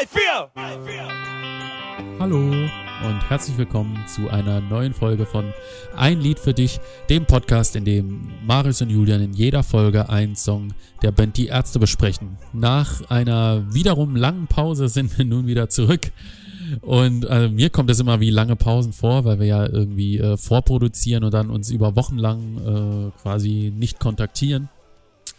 drei, vier. Hallo und herzlich willkommen zu einer neuen Folge von Ein Lied für dich, dem Podcast, in dem Marius und Julian in jeder Folge einen Song der Band Die Ärzte besprechen. Nach einer wiederum langen Pause sind wir nun wieder zurück. Und äh, mir kommt es immer wie lange Pausen vor, weil wir ja irgendwie äh, vorproduzieren und dann uns über Wochen lang äh, quasi nicht kontaktieren.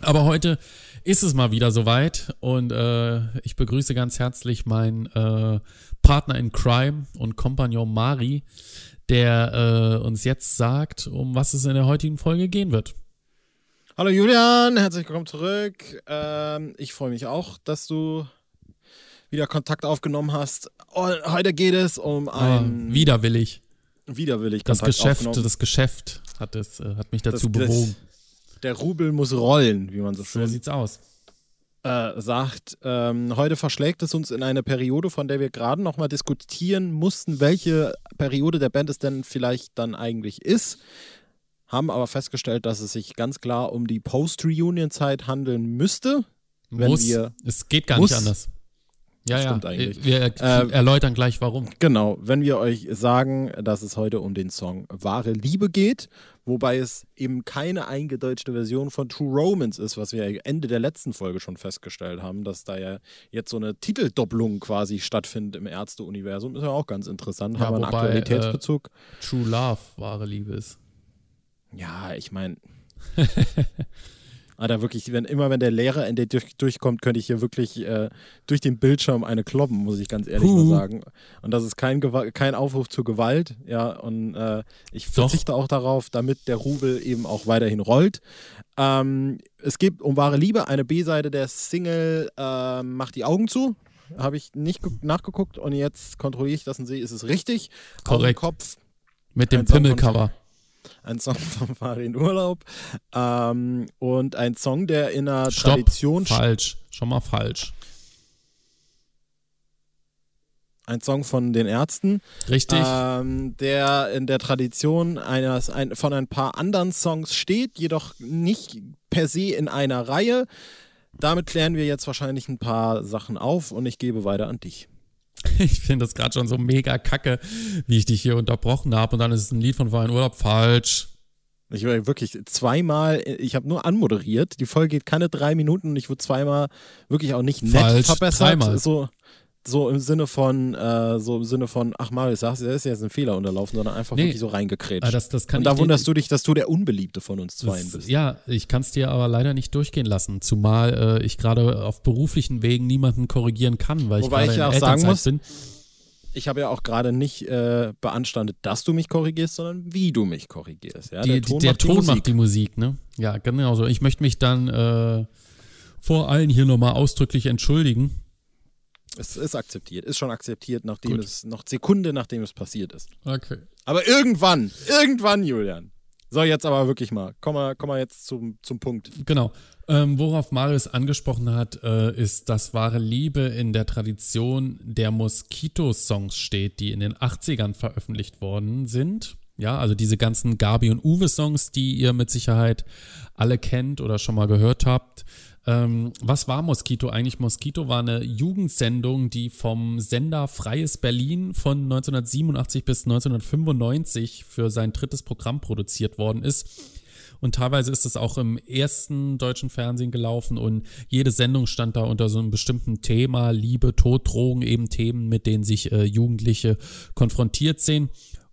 Aber heute ist es mal wieder soweit und äh, ich begrüße ganz herzlich meinen äh, Partner in Crime und Kompagnon Mari, der äh, uns jetzt sagt, um was es in der heutigen Folge gehen wird. Hallo Julian, herzlich willkommen zurück. Ähm, ich freue mich auch, dass du wieder Kontakt aufgenommen hast. Und heute geht es um ein Ah, widerwillig. widerwillig Das Kontakt Geschäft, aufgenommen. das Geschäft hat, es, äh, hat mich dazu Das- das- bewogen. Der Rubel muss rollen, wie man so So schön sieht's aus. äh, sagt. Ähm, heute verschlägt es uns in eine Periode, von der wir gerade noch mal diskutieren mussten, welche Periode der Band es denn vielleicht dann eigentlich ist. Haben aber festgestellt, dass es sich ganz klar um die Post-Reunion-Zeit handeln müsste. Wenn muss, wir- es geht gar muss. nicht anders. Ja, ja, Stimmt eigentlich. wir Äh, erläutern gleich warum. Genau, wenn wir euch sagen, dass es heute um den Song Wahre Liebe geht, wobei es eben keine eingedeutschte Version von True Romance ist, was wir Ende der letzten Folge schon festgestellt haben, dass da ja jetzt so eine Titeldopplung quasi stattfindet im Ärzte-Universum. Ist ja auch ganz interessant, Ja, haben wir einen Aktualitätsbezug. True Love, wahre Liebe ist. Ja, ich meine. Alter, wirklich, wenn, immer wenn der Lehrer in der durch, durchkommt, könnte ich hier wirklich äh, durch den Bildschirm eine kloppen, muss ich ganz ehrlich Puh. mal sagen. Und das ist kein, Gewa- kein Aufruf zur Gewalt, ja, und äh, ich Doch. verzichte auch darauf, damit der Rubel eben auch weiterhin rollt. Ähm, es gibt um wahre Liebe eine B-Seite der Single äh, Macht die Augen zu. Habe ich nicht ge- nachgeguckt und jetzt kontrolliere ich das und sehe, ist es richtig. Korrekt. Kopf. Mit dem Pimmelcover. Ein Song von Farin Urlaub ähm, und ein Song, der in einer Stopp, Tradition falsch. Schon mal falsch. ein Song von den Ärzten, Richtig? ähm, der in der Tradition eines ein, von ein paar anderen Songs steht, jedoch nicht per se in einer Reihe. Damit klären wir jetzt wahrscheinlich ein paar Sachen auf und ich gebe weiter an dich. Ich finde das gerade schon so mega kacke, wie ich dich hier unterbrochen habe. Und dann ist es ein Lied von Verein Urlaub falsch. Ich war wirklich zweimal, ich habe nur anmoderiert. Die Folge geht keine drei Minuten und ich wurde zweimal wirklich auch nicht nett Falsch, verbessert. dreimal. So, so im Sinne von, äh, so im Sinne von, ach Marius, sagst du, ist jetzt ein Fehler unterlaufen, sondern einfach Nee. wirklich so reingekrätscht. Ah, das, das kann und da wunderst du dich, dass du der Unbeliebte von uns das, bist. Ja, ich kann es dir aber leider nicht durchgehen lassen. Zumal äh, ich gerade auf beruflichen Wegen niemanden korrigieren kann, weil Wobei ich ich gerade ja auch sagen muss, bin. Ich habe ja auch gerade nicht äh, beanstandet, dass du mich korrigierst, sondern wie du mich korrigierst. Ja? die, der Ton, der macht, die Ton Musik. macht die Musik, ne? Ja, genau so. Ich möchte mich dann äh, vor allen hier nochmal ausdrücklich entschuldigen. Es ist akzeptiert, ist schon akzeptiert, nachdem Gut. es, noch Sekunde nachdem es passiert ist. Okay. Aber irgendwann, irgendwann, Julian. So, jetzt aber wirklich mal. Komm mal, komm mal jetzt zum, zum Punkt. Genau. Ähm, worauf Marius angesprochen hat, äh, ist, dass wahre Liebe in der Tradition der Mosquito-Songs steht, die in den 80ern veröffentlicht worden sind. Ja, also diese ganzen Gabi und Uwe-Songs, die ihr mit Sicherheit alle kennt oder schon mal gehört habt. Ähm, was war Mosquito eigentlich? Mosquito war eine Jugendsendung, die vom Sender Freies Berlin von 1987 bis 1995 für sein drittes Programm produziert worden ist. Und teilweise ist es auch im ersten deutschen Fernsehen gelaufen und jede Sendung stand da unter so einem bestimmten Thema, Liebe, Tod, Drogen, eben Themen, mit denen sich äh, Jugendliche konfrontiert sehen.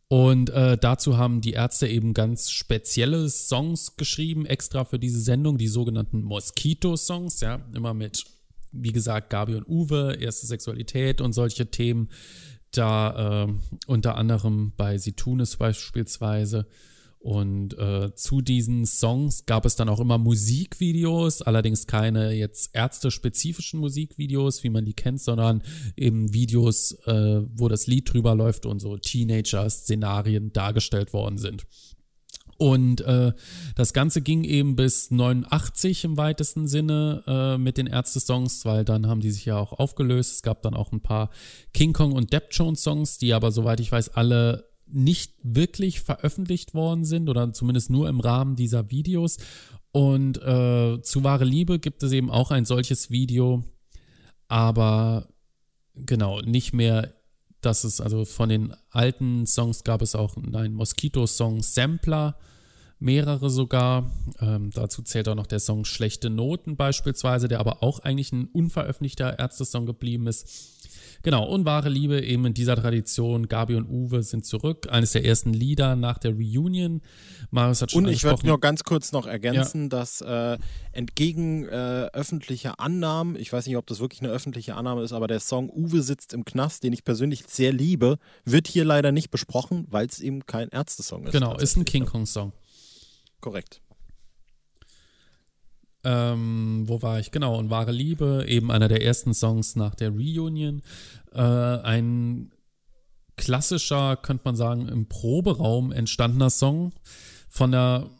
Und äh, dazu haben die Ärzte eben ganz spezielle Songs geschrieben, extra für diese Sendung, die sogenannten Mosquito-Songs, ja, immer mit, wie gesagt, Gabi und Uwe, erste Sexualität und solche Themen. Da äh, unter anderem bei Sie tun es beispielsweise. Und äh, zu diesen Songs gab es dann auch immer Musikvideos, allerdings keine jetzt ärztespezifischen Musikvideos, wie man die kennt, sondern eben Videos, äh, wo das Lied drüber läuft und so Teenager-Szenarien dargestellt worden sind. Und äh, das Ganze ging eben bis 89 im weitesten Sinne äh, mit den Ärzte-Songs, weil dann haben die sich ja auch aufgelöst. Es gab dann auch ein paar King Kong und Depp Jones-Songs, die aber, soweit ich weiß, alle nicht wirklich veröffentlicht worden sind oder zumindest nur im Rahmen dieser Videos. Und äh, zu wahre Liebe gibt es eben auch ein solches Video, aber genau, nicht mehr, dass es, also von den alten Songs gab es auch einen Mosquito-Song-Sampler, mehrere sogar. Ähm, dazu zählt auch noch der Song Schlechte Noten beispielsweise, der aber auch eigentlich ein unveröffentlichter Ärzte-Song geblieben ist. Genau, und wahre Liebe eben in dieser Tradition. Gabi und Uwe sind zurück. Eines der ersten Lieder nach der Reunion. Marius hat schon Und ich würde nur ganz kurz noch ergänzen, ja. dass äh, entgegen äh, öffentlicher Annahmen, ich weiß nicht, ob das wirklich eine öffentliche Annahme ist, aber der Song Uwe sitzt im Knast, den ich persönlich sehr liebe, wird hier leider nicht besprochen, weil es eben kein Ärzte-Song ist. Genau, ist ein King Kong-Song. Korrekt. Ähm, wo war ich? Genau, und Wahre Liebe, eben einer der ersten Songs nach der Reunion. Äh, ein klassischer, könnte man sagen, im Proberaum entstandener Song. Von der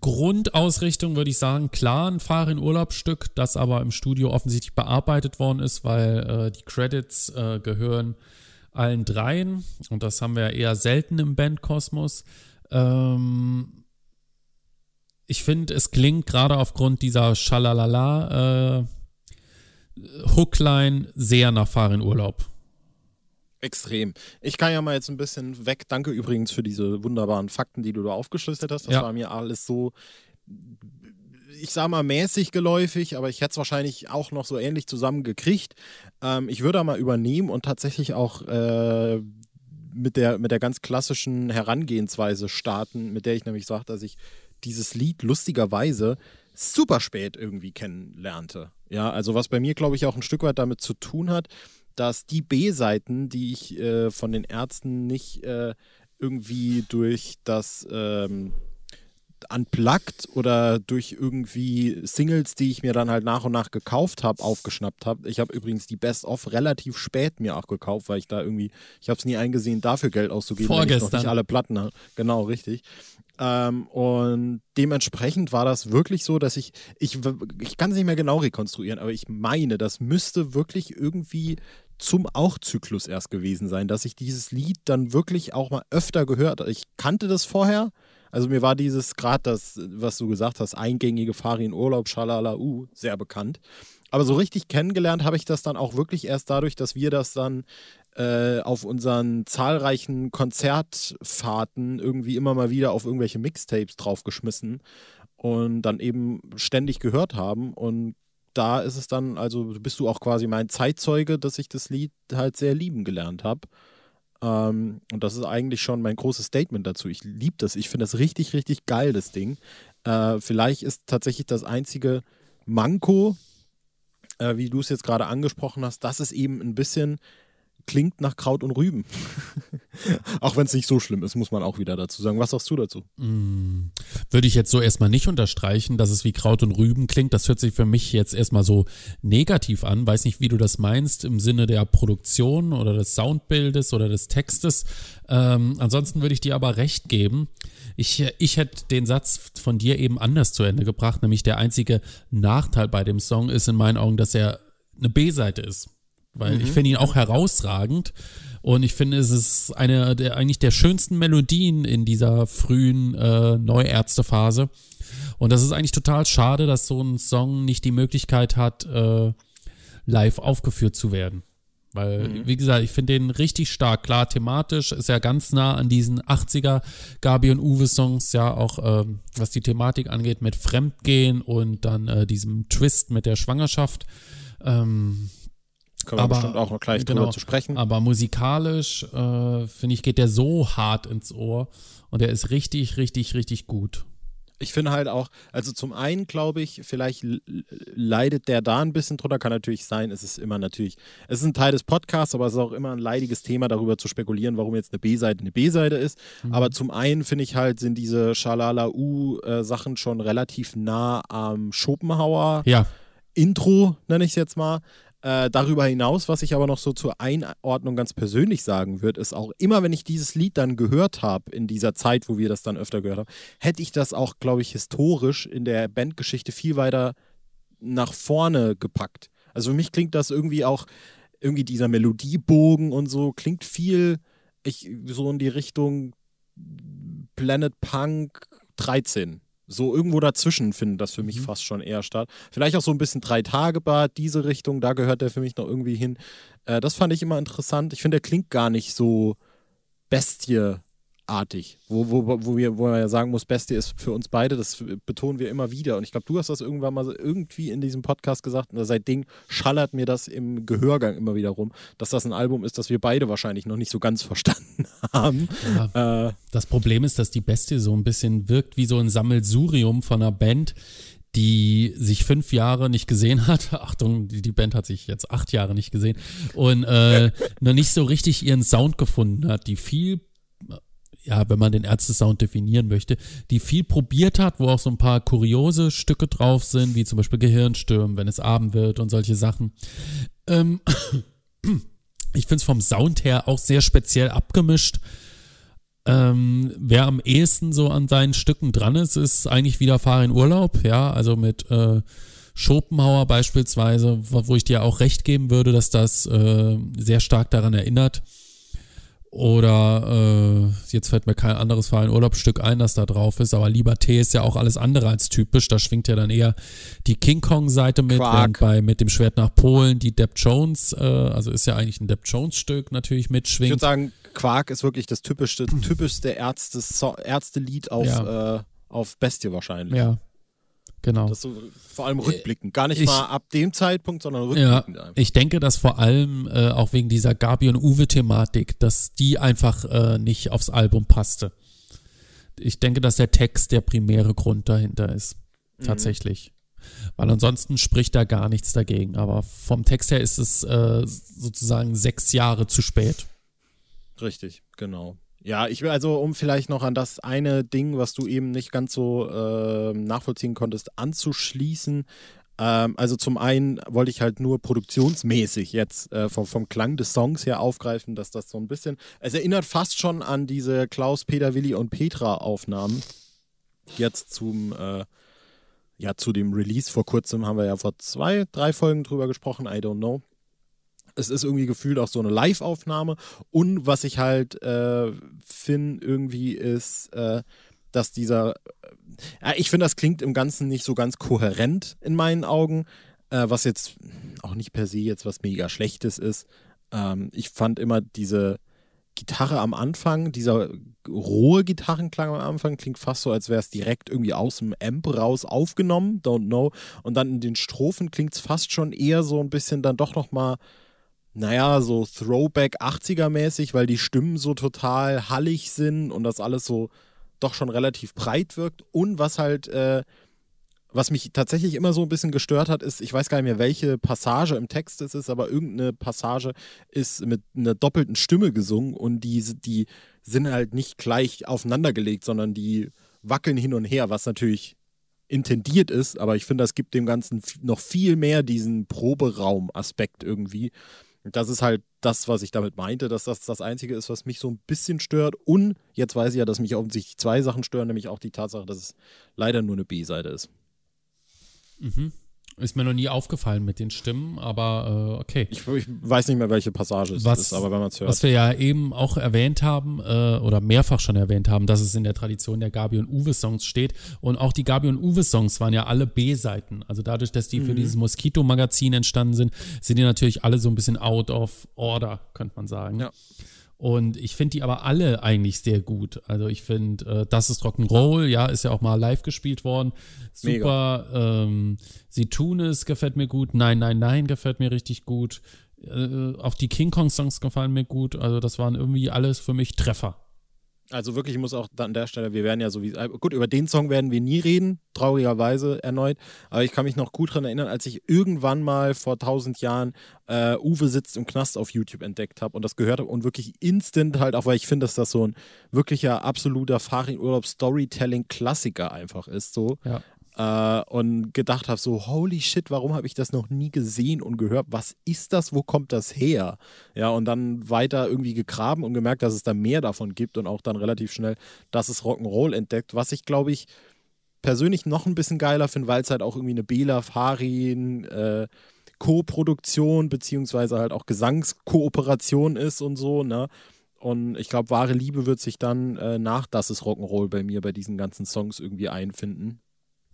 Grundausrichtung würde ich sagen, klar, ein Fahr in Urlaubsstück, das aber im Studio offensichtlich bearbeitet worden ist, weil äh, die Credits äh, gehören allen dreien und das haben wir eher selten im Bandkosmos. Ähm, ich finde, es klingt gerade aufgrund dieser Schalalala äh, Hookline sehr nach Fahren Urlaub. Extrem. Ich kann ja mal jetzt ein bisschen weg. Danke übrigens für diese wunderbaren Fakten, die du da aufgeschlüsselt hast. Das ja. war mir alles so, ich sag mal, mäßig geläufig, aber ich hätte es wahrscheinlich auch noch so ähnlich zusammengekriegt. Ähm, ich würde mal übernehmen und tatsächlich auch äh, mit, der, mit der ganz klassischen Herangehensweise starten, mit der ich nämlich sage, dass ich dieses Lied lustigerweise super spät irgendwie kennenlernte. Ja, also was bei mir, glaube ich, auch ein Stück weit damit zu tun hat, dass die B-Seiten, die ich äh, von den Ärzten nicht äh, irgendwie durch das ähm, Unplugged oder durch irgendwie Singles, die ich mir dann halt nach und nach gekauft habe, aufgeschnappt habe. Ich habe übrigens die Best of relativ spät mir auch gekauft, weil ich da irgendwie, ich habe es nie eingesehen, dafür Geld auszugeben, Vorgestern. weil ich noch nicht alle Platten habe. Genau, richtig. Ähm, und dementsprechend war das wirklich so, dass ich, ich, ich kann es nicht mehr genau rekonstruieren, aber ich meine, das müsste wirklich irgendwie zum Auch-Zyklus erst gewesen sein, dass ich dieses Lied dann wirklich auch mal öfter gehört habe. Ich kannte das vorher, also mir war dieses gerade das, was du gesagt hast, eingängige Farin Urlaub, Schalala, uh, sehr bekannt. Aber so richtig kennengelernt habe ich das dann auch wirklich erst dadurch, dass wir das dann äh, auf unseren zahlreichen Konzertfahrten irgendwie immer mal wieder auf irgendwelche Mixtapes draufgeschmissen und dann eben ständig gehört haben. Und da ist es dann, also bist du auch quasi mein Zeitzeuge, dass ich das Lied halt sehr lieben gelernt habe. Ähm, und das ist eigentlich schon mein großes Statement dazu. Ich liebe das. Ich finde das richtig, richtig geil, das Ding. Äh, vielleicht ist tatsächlich das einzige Manko, äh, wie du es jetzt gerade angesprochen hast, dass es eben ein bisschen klingt nach Kraut und Rüben. auch wenn es nicht so schlimm ist, muss man auch wieder dazu sagen. Was sagst du dazu? Mm, würde ich jetzt so erstmal nicht unterstreichen, dass es wie Kraut und Rüben klingt. Das hört sich für mich jetzt erstmal so negativ an. Weiß nicht, wie du das meinst im Sinne der Produktion oder des Soundbildes oder des Textes. Ähm, ansonsten würde ich dir aber recht geben. Ich, ich hätte den Satz von dir eben anders zu Ende gebracht, nämlich der einzige Nachteil bei dem Song ist in meinen Augen, dass er eine B-Seite ist weil mhm. ich finde ihn auch herausragend. Und ich finde, es ist eine der eigentlich der schönsten Melodien in dieser frühen äh, Neuärztephase. Und das ist eigentlich total schade, dass so ein Song nicht die Möglichkeit hat, äh, live aufgeführt zu werden. Weil, mhm. wie gesagt, ich finde den richtig stark. Klar, thematisch ist er ganz nah an diesen 80er Gabi und Uwe-Songs, ja, auch ähm, was die Thematik angeht, mit Fremdgehen und dann äh, diesem Twist mit der Schwangerschaft. Ähm, können wir aber, bestimmt auch noch gleich genau, drüber zu sprechen. Aber musikalisch, äh, finde ich, geht der so hart ins Ohr und der ist richtig, richtig, richtig gut. Ich finde halt auch, also zum einen glaube ich, vielleicht leidet der da ein bisschen drunter, kann natürlich sein, es ist immer natürlich, es ist ein Teil des Podcasts, aber es ist auch immer ein leidiges Thema, darüber zu spekulieren, warum jetzt eine B-Seite eine B-Seite ist. Mhm. Aber zum einen finde ich halt, sind diese Schalala-U-Sachen schon relativ nah am Schopenhauer. Ja. Intro, nenne ich es jetzt mal. Äh, darüber hinaus, was ich aber noch so zur Einordnung ganz persönlich sagen würde, ist auch immer, wenn ich dieses Lied dann gehört habe, in dieser Zeit, wo wir das dann öfter gehört haben, hätte ich das auch, glaube ich, historisch in der Bandgeschichte viel weiter nach vorne gepackt. Also für mich klingt das irgendwie auch, irgendwie dieser Melodiebogen und so, klingt viel, ich, so in die Richtung Planet Punk 13. so irgendwo dazwischen findet das für mich mhm. fast schon eher statt. Vielleicht auch so ein bisschen Drei-Tage-Bad, diese Richtung, da gehört der für mich noch irgendwie hin. Äh, das fand ich immer interessant. Ich finde, der klingt gar nicht so Bestie artig, wo, wo, wo, wir, wo man ja sagen muss, Bestie ist für uns beide, das betonen wir immer wieder. Und ich glaube, du hast das irgendwann mal irgendwie in diesem Podcast gesagt und seitdem schallert mir das im Gehörgang immer wieder rum, dass das ein Album ist, das wir beide wahrscheinlich noch nicht so ganz verstanden haben. Ja, äh, das Problem ist, dass die Bestie so ein bisschen wirkt wie so ein Sammelsurium von einer Band, die sich fünf Jahre nicht gesehen hat. Achtung, die, die Band hat sich jetzt acht Jahre nicht gesehen und äh, noch nicht so richtig ihren Sound gefunden hat, die viel ja, wenn man den Ärzte-Sound definieren möchte, die viel probiert hat, wo auch so ein paar kuriose Stücke drauf sind, wie zum Beispiel Gehirnstürmen, wenn es Abend wird und solche Sachen. Ähm, ich finde es vom Sound her auch sehr speziell abgemischt. Ähm, wer am ehesten so an seinen Stücken dran ist, ist eigentlich wieder Fahr in Urlaub, ja, also mit äh, Schopenhauer beispielsweise, wo ich dir auch recht geben würde, dass das äh, sehr stark daran erinnert. Oder äh, jetzt fällt mir kein anderes Verein Urlaubsstück ein, das da drauf ist, aber Liberté ist ja auch alles andere als typisch. Da schwingt ja dann eher die King Kong-Seite mit, während bei mit dem Schwert nach Polen die Depp Jones, äh, also ist ja eigentlich ein Depp Jones-Stück natürlich mitschwingt. Ich würde sagen, Quark ist wirklich das typischste, typischste Ärzte, Ärzte-Lied auf, ja. äh, auf Bestie wahrscheinlich. Ja, Genau. Das so vor allem rückblickend. Gar nicht ich, mal ab dem Zeitpunkt, sondern rückblickend. Ja, ich denke, dass vor allem äh, auch wegen dieser Gabi und Uwe-Thematik, dass die einfach äh, nicht aufs Album passte. Ich denke, dass der Text der primäre Grund dahinter ist. Mhm. Tatsächlich. Mhm. Weil ansonsten spricht da gar nichts dagegen. Aber vom Text her ist es äh, sozusagen sechs Jahre zu spät. Richtig, genau. Ja, ich will also, um vielleicht noch an das eine Ding, was du eben nicht ganz so äh, nachvollziehen konntest, anzuschließen. Ähm, also zum einen wollte ich halt nur produktionsmäßig jetzt äh, vom, vom Klang des Songs her aufgreifen, dass das so ein bisschen, es erinnert fast schon an diese Klaus, Peter, Willi und Petra Aufnahmen. Jetzt zum, äh, ja, zu dem Release vor kurzem haben wir ja vor zwei, drei Folgen drüber gesprochen, I don't know es ist irgendwie gefühlt auch so eine Live-Aufnahme. Und was ich halt äh, finde, irgendwie ist, äh, dass dieser. Äh, ich finde, das klingt im Ganzen nicht so ganz kohärent in meinen Augen. Äh, was jetzt auch nicht per se jetzt was mega Schlechtes ist. Ähm, ich fand immer diese Gitarre am Anfang, dieser rohe Gitarrenklang am Anfang klingt fast so, als wäre es direkt irgendwie aus dem Amp raus aufgenommen, don't know. Und dann in den Strophen klingt es fast schon eher so ein bisschen dann doch nochmal naja, so Throwback 80er mäßig, weil die Stimmen so total hallig sind und das alles so doch schon relativ breit wirkt. Und was halt, äh, was mich tatsächlich immer so ein bisschen gestört hat, ist, ich weiß gar nicht mehr, welche Passage im Text es ist, aber irgendeine Passage ist mit einer doppelten Stimme gesungen und die, die sind halt nicht gleich aufeinandergelegt, sondern die wackeln hin und her, was natürlich intendiert ist, aber ich finde, das gibt dem Ganzen noch viel mehr diesen Proberaum-Aspekt irgendwie. Das ist halt das, was ich damit meinte, dass das das Einzige ist, was mich so ein bisschen stört. Und jetzt weiß ich ja, dass mich offensichtlich zwei Sachen stören, nämlich auch die Tatsache, dass es leider nur eine B-Seite ist. Mhm. Ist mir noch nie aufgefallen mit den Stimmen, aber äh, okay. Ich, ich, weiß nicht mehr, welche Passage es was, ist, aber wenn man es hört. Was wir ja eben auch erwähnt haben, äh, oder mehrfach schon erwähnt haben, dass es in der Tradition der Gabi und Uwe-Songs steht. Und auch die Gabi und Uwe-Songs waren ja alle B-Seiten. Also dadurch, dass die mhm. für dieses Moskito-Magazin entstanden sind, sind die natürlich alle so ein bisschen out of order, könnte man sagen. Ja. Und ich finde die aber alle eigentlich sehr gut. Also ich finde, äh, das ist Rock'n'Roll, ja, ist ja auch mal live gespielt worden. Super. Ähm, Sie tun es, gefällt mir gut. Nein, nein, nein, gefällt mir richtig gut. Äh, auch die King Kong-Songs gefallen mir gut. Also das waren irgendwie alles für mich Treffer. Also wirklich, ich muss auch an der Stelle, wir werden ja so wie, gut, über den Song werden wir nie reden, traurigerweise erneut, aber ich kann mich noch gut daran erinnern, als ich irgendwann mal vor tausend Jahren äh, Uwe sitzt im Knast auf YouTube entdeckt habe und das gehört habe und wirklich instant halt, auch weil ich finde, dass das so ein wirklicher absoluter Fahrradurlaub-Storytelling-Klassiker einfach ist, so. Ja äh, und gedacht habe, so, holy shit, warum habe ich das noch nie gesehen und gehört? Was ist das? Wo kommt das her? Ja, und dann weiter irgendwie gegraben und gemerkt, dass es da mehr davon gibt und auch dann relativ schnell, dass es Rock'n'Roll entdeckt, was ich glaube ich persönlich noch ein bisschen geiler finde, weil es halt auch irgendwie eine Bela Farin äh, Co-Produktion beziehungsweise halt auch Gesangskooperation ist und so, ne? Und ich glaube, wahre Liebe wird sich dann äh, nach Das ist Rock'n'Roll bei mir bei diesen ganzen Songs irgendwie einfinden.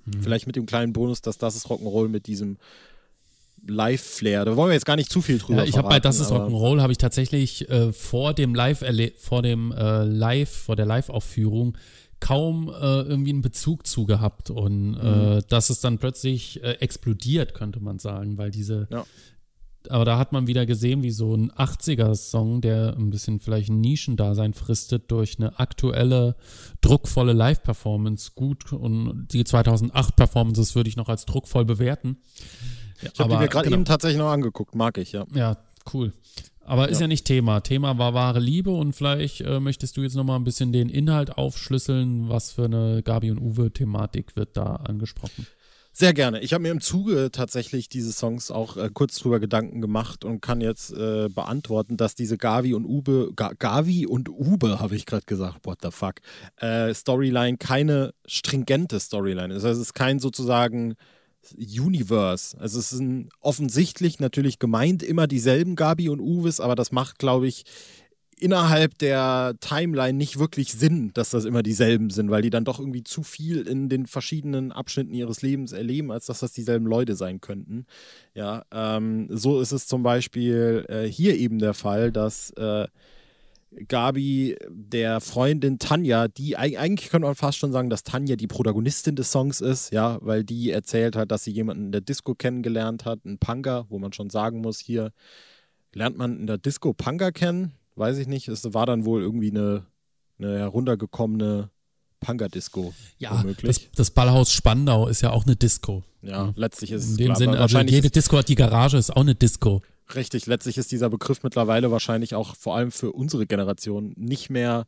Mhm. Vielleicht mit dem kleinen Bonus, dass Das ist Rock'n'Roll mit diesem Live-Flair. Da wollen wir jetzt gar nicht zu viel drüber ja, Ich habe bei Das ist Rock'n'Roll habe ich tatsächlich äh, vor dem Live vor dem äh, Live vor der Live-Aufführung kaum äh, irgendwie einen Bezug zu gehabt und äh, mhm. dass es dann plötzlich äh, explodiert, könnte man sagen, weil diese ja. Aber da hat man wieder gesehen, wie so ein 80er-Song, der ein bisschen vielleicht ein Nischendasein fristet, durch eine aktuelle, druckvolle Live-Performance gut und die 2008-Performances würde ich noch als druckvoll bewerten. Ich habe die mir gerade genau. eben tatsächlich noch angeguckt, mag ich, ja. Ja, cool. Aber ist ja. ja nicht Thema. Thema war wahre Liebe und vielleicht äh, möchtest du jetzt nochmal ein bisschen den Inhalt aufschlüsseln. Was für eine Gabi und Uwe-Thematik wird da angesprochen? Sehr gerne. Ich habe mir im Zuge tatsächlich diese Songs auch äh, kurz drüber Gedanken gemacht und kann jetzt äh, beantworten, dass diese Gavi und Ube, Ga Gavi und Ube, habe ich gerade gesagt, what the fuck, äh, Storyline keine stringente Storyline ist. Also es ist kein sozusagen Universe. Also es sind offensichtlich natürlich gemeint immer dieselben Gabi und Uwes, aber das macht, glaube ich, innerhalb der Timeline nicht wirklich Sinn, dass das immer dieselben sind, weil die dann doch irgendwie zu viel in den verschiedenen Abschnitten ihres Lebens erleben, als dass das dieselben Leute sein könnten. Ja, ähm, so ist es zum Beispiel äh, hier eben der Fall, dass äh, Gabi der Freundin Tanja, die eigentlich könnte man fast schon sagen, dass Tanja die Protagonistin des Songs ist, ja, weil die erzählt hat, dass sie jemanden in der Disco kennengelernt hat, einen Panga, wo man schon sagen muss, hier lernt man in der Disco Panga kennen, weiß ich nicht, es war dann wohl irgendwie eine, eine heruntergekommene Panga-Disco. Ja, das, das, Ballhaus Spandau ist ja auch eine Disco. Ja, letztlich ist es In dem Sinne, also jede Disco hat die Garage, ist auch eine Disco. Richtig, letztlich ist dieser Begriff mittlerweile wahrscheinlich auch vor allem für unsere Generation nicht mehr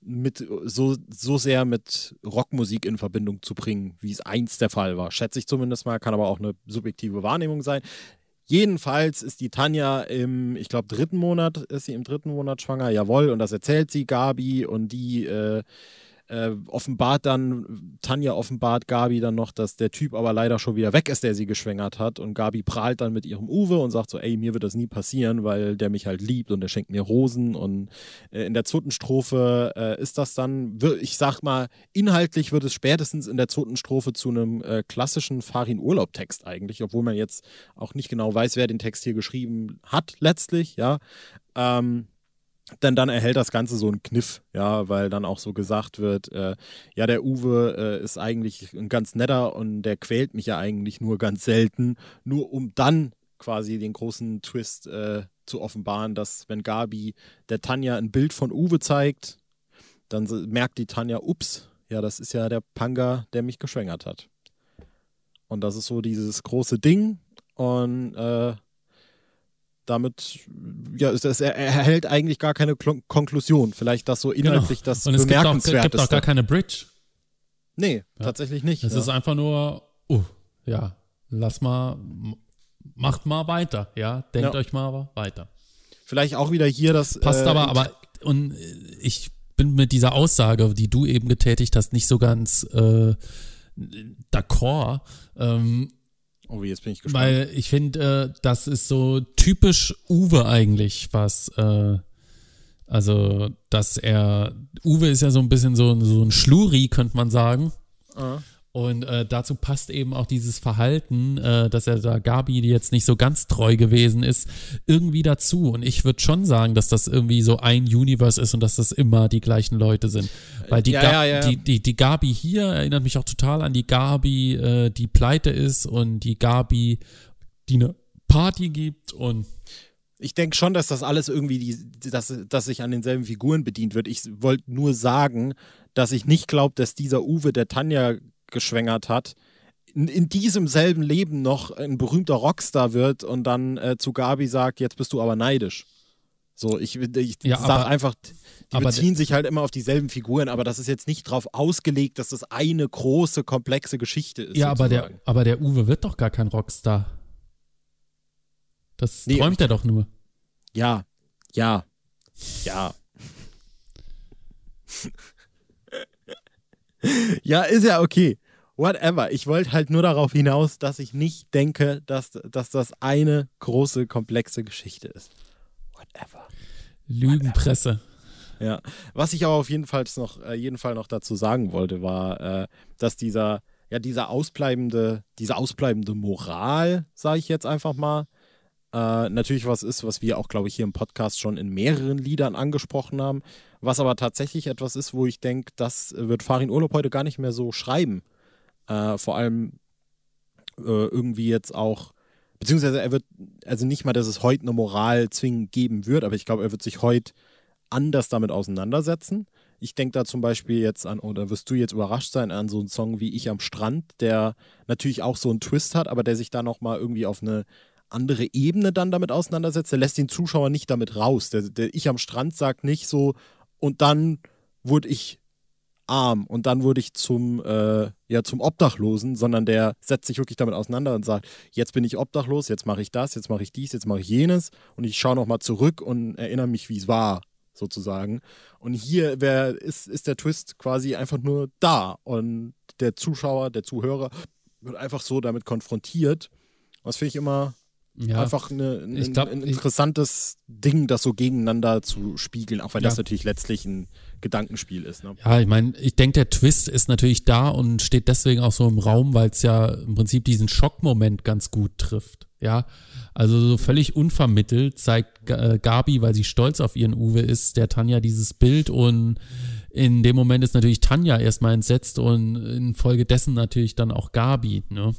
mit so, so sehr mit Rockmusik in Verbindung zu bringen, wie es einst der Fall war. Schätze ich zumindest mal, kann aber auch eine subjektive Wahrnehmung sein. Jedenfalls ist die Tanja im, ich glaube, dritten Monat, ist sie im dritten Monat schwanger, jawohl, und das erzählt sie Gabi und die äh, äh, offenbart dann, Tanja offenbart Gabi dann noch, dass der Typ aber leider schon wieder weg ist, der sie geschwängert hat. Und Gabi prahlt dann mit ihrem Uwe und sagt so, ey, mir wird das nie passieren, weil der mich halt liebt und der schenkt mir Rosen. Und äh, in der zweiten Strophe äh, ist das dann, ich sag mal, inhaltlich wird es spätestens in der zweiten Strophe zu einem äh, klassischen Farin-Urlaub-Text eigentlich, obwohl man jetzt auch nicht genau weiß, wer den Text hier geschrieben hat letztlich, ja. Ähm, denn dann erhält das Ganze so einen Kniff, ja, weil dann auch so gesagt wird, äh, ja, der Uwe äh, ist eigentlich ein ganz netter und der quält mich ja eigentlich nur ganz selten, nur um dann quasi den großen Twist äh, zu offenbaren, dass wenn Gabi der Tanja ein Bild von Uwe zeigt, dann merkt die Tanja, ups, ja, das ist ja der Panga, der mich geschwängert hat. Und das ist so dieses große Ding und äh, damit, ja, es, es erhält eigentlich gar keine Kl Konklusion. Vielleicht das so genau. inhaltlich genau. das Und es gibt auch, gibt auch gar keine Bridge. Nee, ja. tatsächlich nicht. Es ja. ist einfach nur, uh, ja, lass mal, macht mal weiter, ja, denkt ja. euch mal weiter. Vielleicht auch wieder hier das. Passt äh, aber, aber, und ich bin mit dieser Aussage, die du eben getätigt hast, nicht so ganz äh, d'accord. Ähm, Oh, jetzt bin ich gespannt. Weil ich finde, äh, das ist so typisch Uwe eigentlich, was, äh, also, dass er, Uwe ist ja so ein bisschen so, so ein Schluri, könnte man sagen. Uh. Und äh, dazu passt eben auch dieses Verhalten, äh, dass er da Gabi, die jetzt nicht so ganz treu gewesen ist, irgendwie dazu. Und ich würde schon sagen, dass das irgendwie so ein Universe ist und dass das immer die gleichen Leute sind. Weil die, ja, Ga ja, ja. Die, die, die Gabi hier erinnert mich auch total an die Gabi, äh, die pleite ist und die Gabi, die eine Party gibt und ich denke schon, dass das alles irgendwie, die, dass, dass sich an denselben Figuren bedient wird. Ich wollte nur sagen, dass ich nicht glaube, dass dieser Uwe der Tanja geschwängert hat, in, in, diesem selben Leben noch ein berühmter Rockstar wird und dann äh, zu Gabi sagt, jetzt bist du aber neidisch. So, ich, ich ja, sag einfach, die beziehen sich halt immer auf dieselben Figuren, aber das ist jetzt nicht darauf ausgelegt, dass das eine große, komplexe Geschichte ist. Ja, aber der, aber der Uwe wird doch gar kein Rockstar. Das nee, träumt er doch nur. Ja, ja, ja. ja, ist ja okay. Whatever. Ich wollte halt nur darauf hinaus, dass ich nicht denke, dass, dass das eine große, komplexe Geschichte ist. Whatever. Lügenpresse. Ja, was ich aber auf jeden Fall noch, äh, jeden Fall noch dazu sagen wollte, war, äh, dass dieser, ja, dieser ausbleibende, diese ausbleibende Moral, sage ich jetzt einfach mal, äh, natürlich was ist, was wir auch, glaube ich, hier im Podcast schon in mehreren Liedern angesprochen haben, was aber tatsächlich etwas ist, wo ich denke, das wird Farin Urlaub heute gar nicht mehr so schreiben. Äh, vor allem äh, irgendwie jetzt auch, beziehungsweise er wird, also nicht mal, dass es heute eine Moral zwingend geben wird, aber ich glaube, er wird sich heute anders damit auseinandersetzen. Ich denke da zum Beispiel jetzt an, oder wirst du jetzt überrascht sein, an so einen Song wie Ich am Strand, der natürlich auch so einen Twist hat, aber der sich da nochmal irgendwie auf eine andere Ebene dann damit auseinandersetzt. Der lässt den Zuschauer nicht damit raus. Der, der Ich am Strand sagt nicht so, und dann wurde ich arm und dann wurde ich zum, äh, ja, zum Obdachlosen, sondern der setzt sich wirklich damit auseinander und sagt, jetzt bin ich obdachlos, jetzt mache ich das, jetzt mache ich dies, jetzt mache ich jenes und ich schaue nochmal zurück und erinnere mich, wie es war sozusagen. Und hier wär, ist, ist der Twist quasi einfach nur da. Und der Zuschauer, der Zuhörer wird einfach so damit konfrontiert. Was finde ich immer ja, einfach eine, ein, glaub, ein interessantes ich, Ding, das so gegeneinander zu spiegeln, auch wenn ja. das natürlich letztlich ein Gedankenspiel ist. Ne? Ja, ich meine, ich denke, der Twist ist natürlich da und steht deswegen auch so im Raum, weil es ja im Prinzip diesen Schockmoment ganz gut trifft. Ja, also so völlig unvermittelt zeigt äh, Gabi, weil sie stolz auf ihren Uwe ist, der Tanja dieses Bild und in dem Moment ist natürlich Tanja erstmal entsetzt und infolgedessen natürlich dann auch Gabi, ne?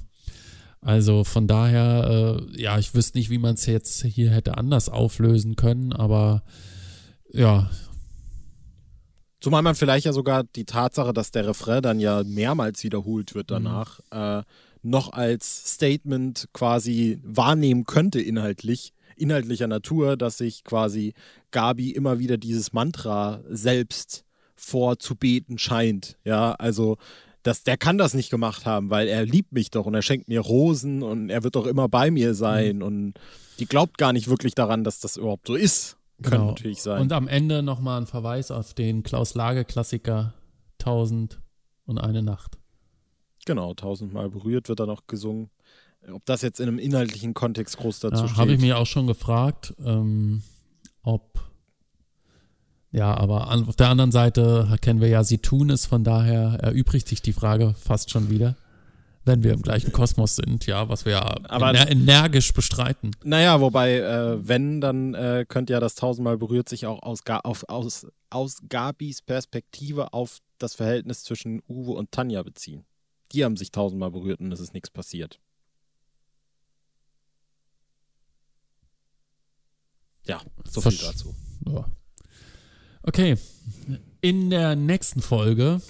Also von daher, äh, ja, ich wüsste nicht, wie man es jetzt hier hätte anders auflösen können, aber ja. Zumal man vielleicht ja sogar die Tatsache, dass der Refrain dann ja mehrmals wiederholt wird danach, mhm. äh, noch als Statement quasi wahrnehmen könnte inhaltlich, inhaltlicher Natur, dass sich quasi Gabi immer wieder dieses Mantra selbst vorzubeten scheint. Ja, also das, der kann das nicht gemacht haben, weil er liebt mich doch und er schenkt mir Rosen und er wird doch immer bei mir sein mhm. und die glaubt gar nicht wirklich daran, dass das überhaupt so ist. Kann genau. natürlich sein. Und am Ende nochmal ein Verweis auf den Klaus Lage Klassiker Tausend und eine Nacht. Genau, tausendmal berührt wird da noch gesungen. Ob das jetzt in einem inhaltlichen Kontext groß dazu ja, steht. Habe ich mich auch schon gefragt, ähm, ob. Ja, aber an, auf der anderen Seite kennen wir ja, sie tun es, von daher erübrigt sich die Frage fast schon wieder wenn wir im gleichen Kosmos sind, ja, was wir ja aber, ener energisch bestreiten. Naja, wobei, äh, wenn, dann äh, könnte ja das tausendmal berührt sich auch aus, auf, aus, aus Gabis Perspektive auf das Verhältnis zwischen Uwe und Tanja beziehen. Die haben sich tausendmal berührt und es ist nichts passiert. Ja, so viel dazu. Ja. Okay. In der nächsten Folge.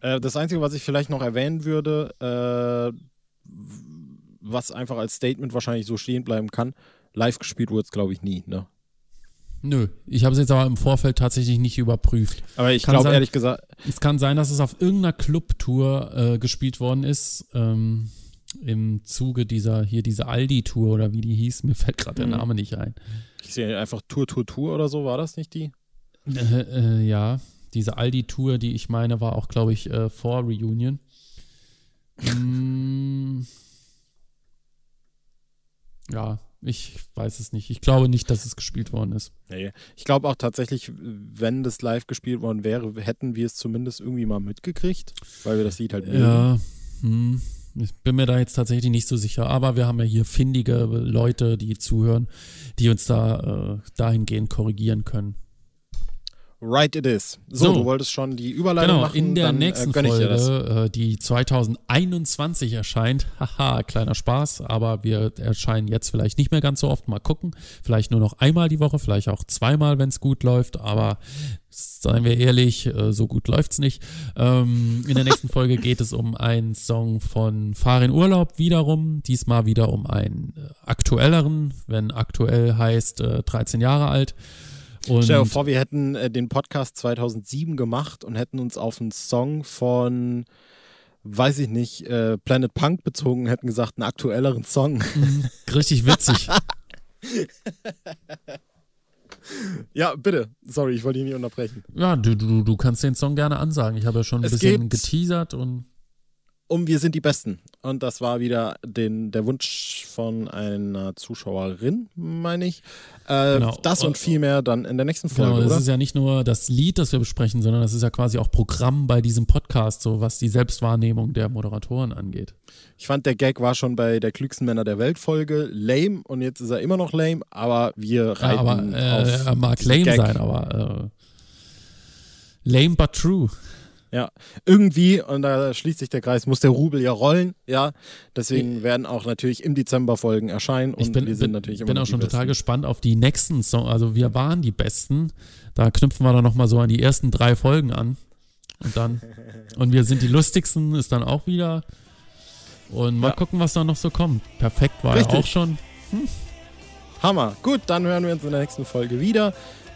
Äh, das Einzige, was ich vielleicht noch erwähnen würde, äh, was einfach als Statement wahrscheinlich so stehen bleiben kann, live gespielt wurde es, glaube ich, nie, ne? Nö, ich habe es jetzt aber im Vorfeld tatsächlich nicht überprüft. Aber ich glaube ehrlich gesagt. Es kann sein, dass es auf irgendeiner Clubtour äh, gespielt worden ist. Ähm, Im Zuge dieser, hier diese Aldi-Tour oder wie die hieß. Mir fällt gerade der mhm. Name nicht ein. Ich sehe einfach Tour, Tour, Tour oder so, war das nicht die? Äh, äh, ja, diese Aldi-Tour, die ich meine, war auch, glaube ich, äh, vor Reunion. mm, ja, ich weiß es nicht. Ich glaube nicht, dass es gespielt worden ist. Nee. Ich glaube auch tatsächlich, wenn das live gespielt worden wäre, hätten wir es zumindest irgendwie mal mitgekriegt, weil wir das Lied halt. Ja, hm. ich bin mir da jetzt tatsächlich nicht so sicher. Aber wir haben ja hier findige Leute, die zuhören, die uns da äh, dahingehend korrigieren können. Right it is. So, so, du wolltest schon die Überleitung genau, machen. In der dann, äh, nächsten äh, Folge, äh, die 2021 erscheint, haha, kleiner Spaß, aber wir erscheinen jetzt vielleicht nicht mehr ganz so oft. Mal gucken. Vielleicht nur noch einmal die Woche, vielleicht auch zweimal, wenn es gut läuft, aber seien wir ehrlich, äh, so gut läuft's nicht. Ähm, in der nächsten Folge geht es um einen Song von Fahr in Urlaub wiederum. Diesmal wieder um einen äh, aktuelleren, wenn aktuell heißt 13 Jahre alt. Und Stell dir vor, wir hätten äh, den Podcast 2007 gemacht und hätten uns auf einen Song von, weiß ich nicht, äh, Planet Punk bezogen, hätten gesagt, einen aktuelleren Song. Mhm, richtig witzig. ja, bitte. Sorry, ich wollte dich nicht unterbrechen. Ja, du, du, du kannst den Song gerne ansagen. Ich habe ja schon ein es bisschen geteasert und um Wir sind die Besten. Und das war wieder den, der Wunsch von einer Zuschauerin, meine ich. Äh, genau. Das und viel mehr dann in der nächsten Folge. Genau, das oder? ist ja nicht nur das Lied, das wir besprechen, sondern das ist ja quasi auch Programm bei diesem Podcast, so was die Selbstwahrnehmung der Moderatoren angeht. Ich fand, der Gag war schon bei der klügsten Männer der Welt Folge lame und jetzt ist er immer noch lame, aber wir reiten ja, aber, äh, auf Er mag lame Gag. sein, aber äh, lame but true. Ja, irgendwie, und da schließt sich der Kreis, muss der Rubel ja rollen, ja. Deswegen werden auch natürlich im Dezember Folgen erscheinen und ich bin, wir sind natürlich immer bin auch schon Besten. total gespannt auf die nächsten Songs. Also wir waren die Besten. Da knüpfen wir dann nochmal so an die ersten drei Folgen an. Und dann, und wir sind die lustigsten, ist dann auch wieder. Und mal ja. gucken, was da noch so kommt. Perfekt war Richtig. ja auch schon. Hm. Hammer. Gut, dann hören wir uns in der nächsten Folge wieder.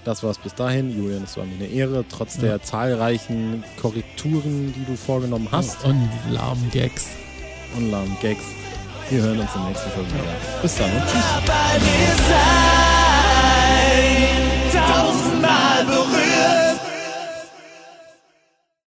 Das war's bis dahin. Julian, es war mir eine Ehre, trotz ja. der zahlreichen Korrekturen, die du vorgenommen hast. Und lahmen Gags. Und lahmen Gags. Wir hören uns in der nächsten Folge wieder. Bis dann und tschüss. Tausendmal berührt.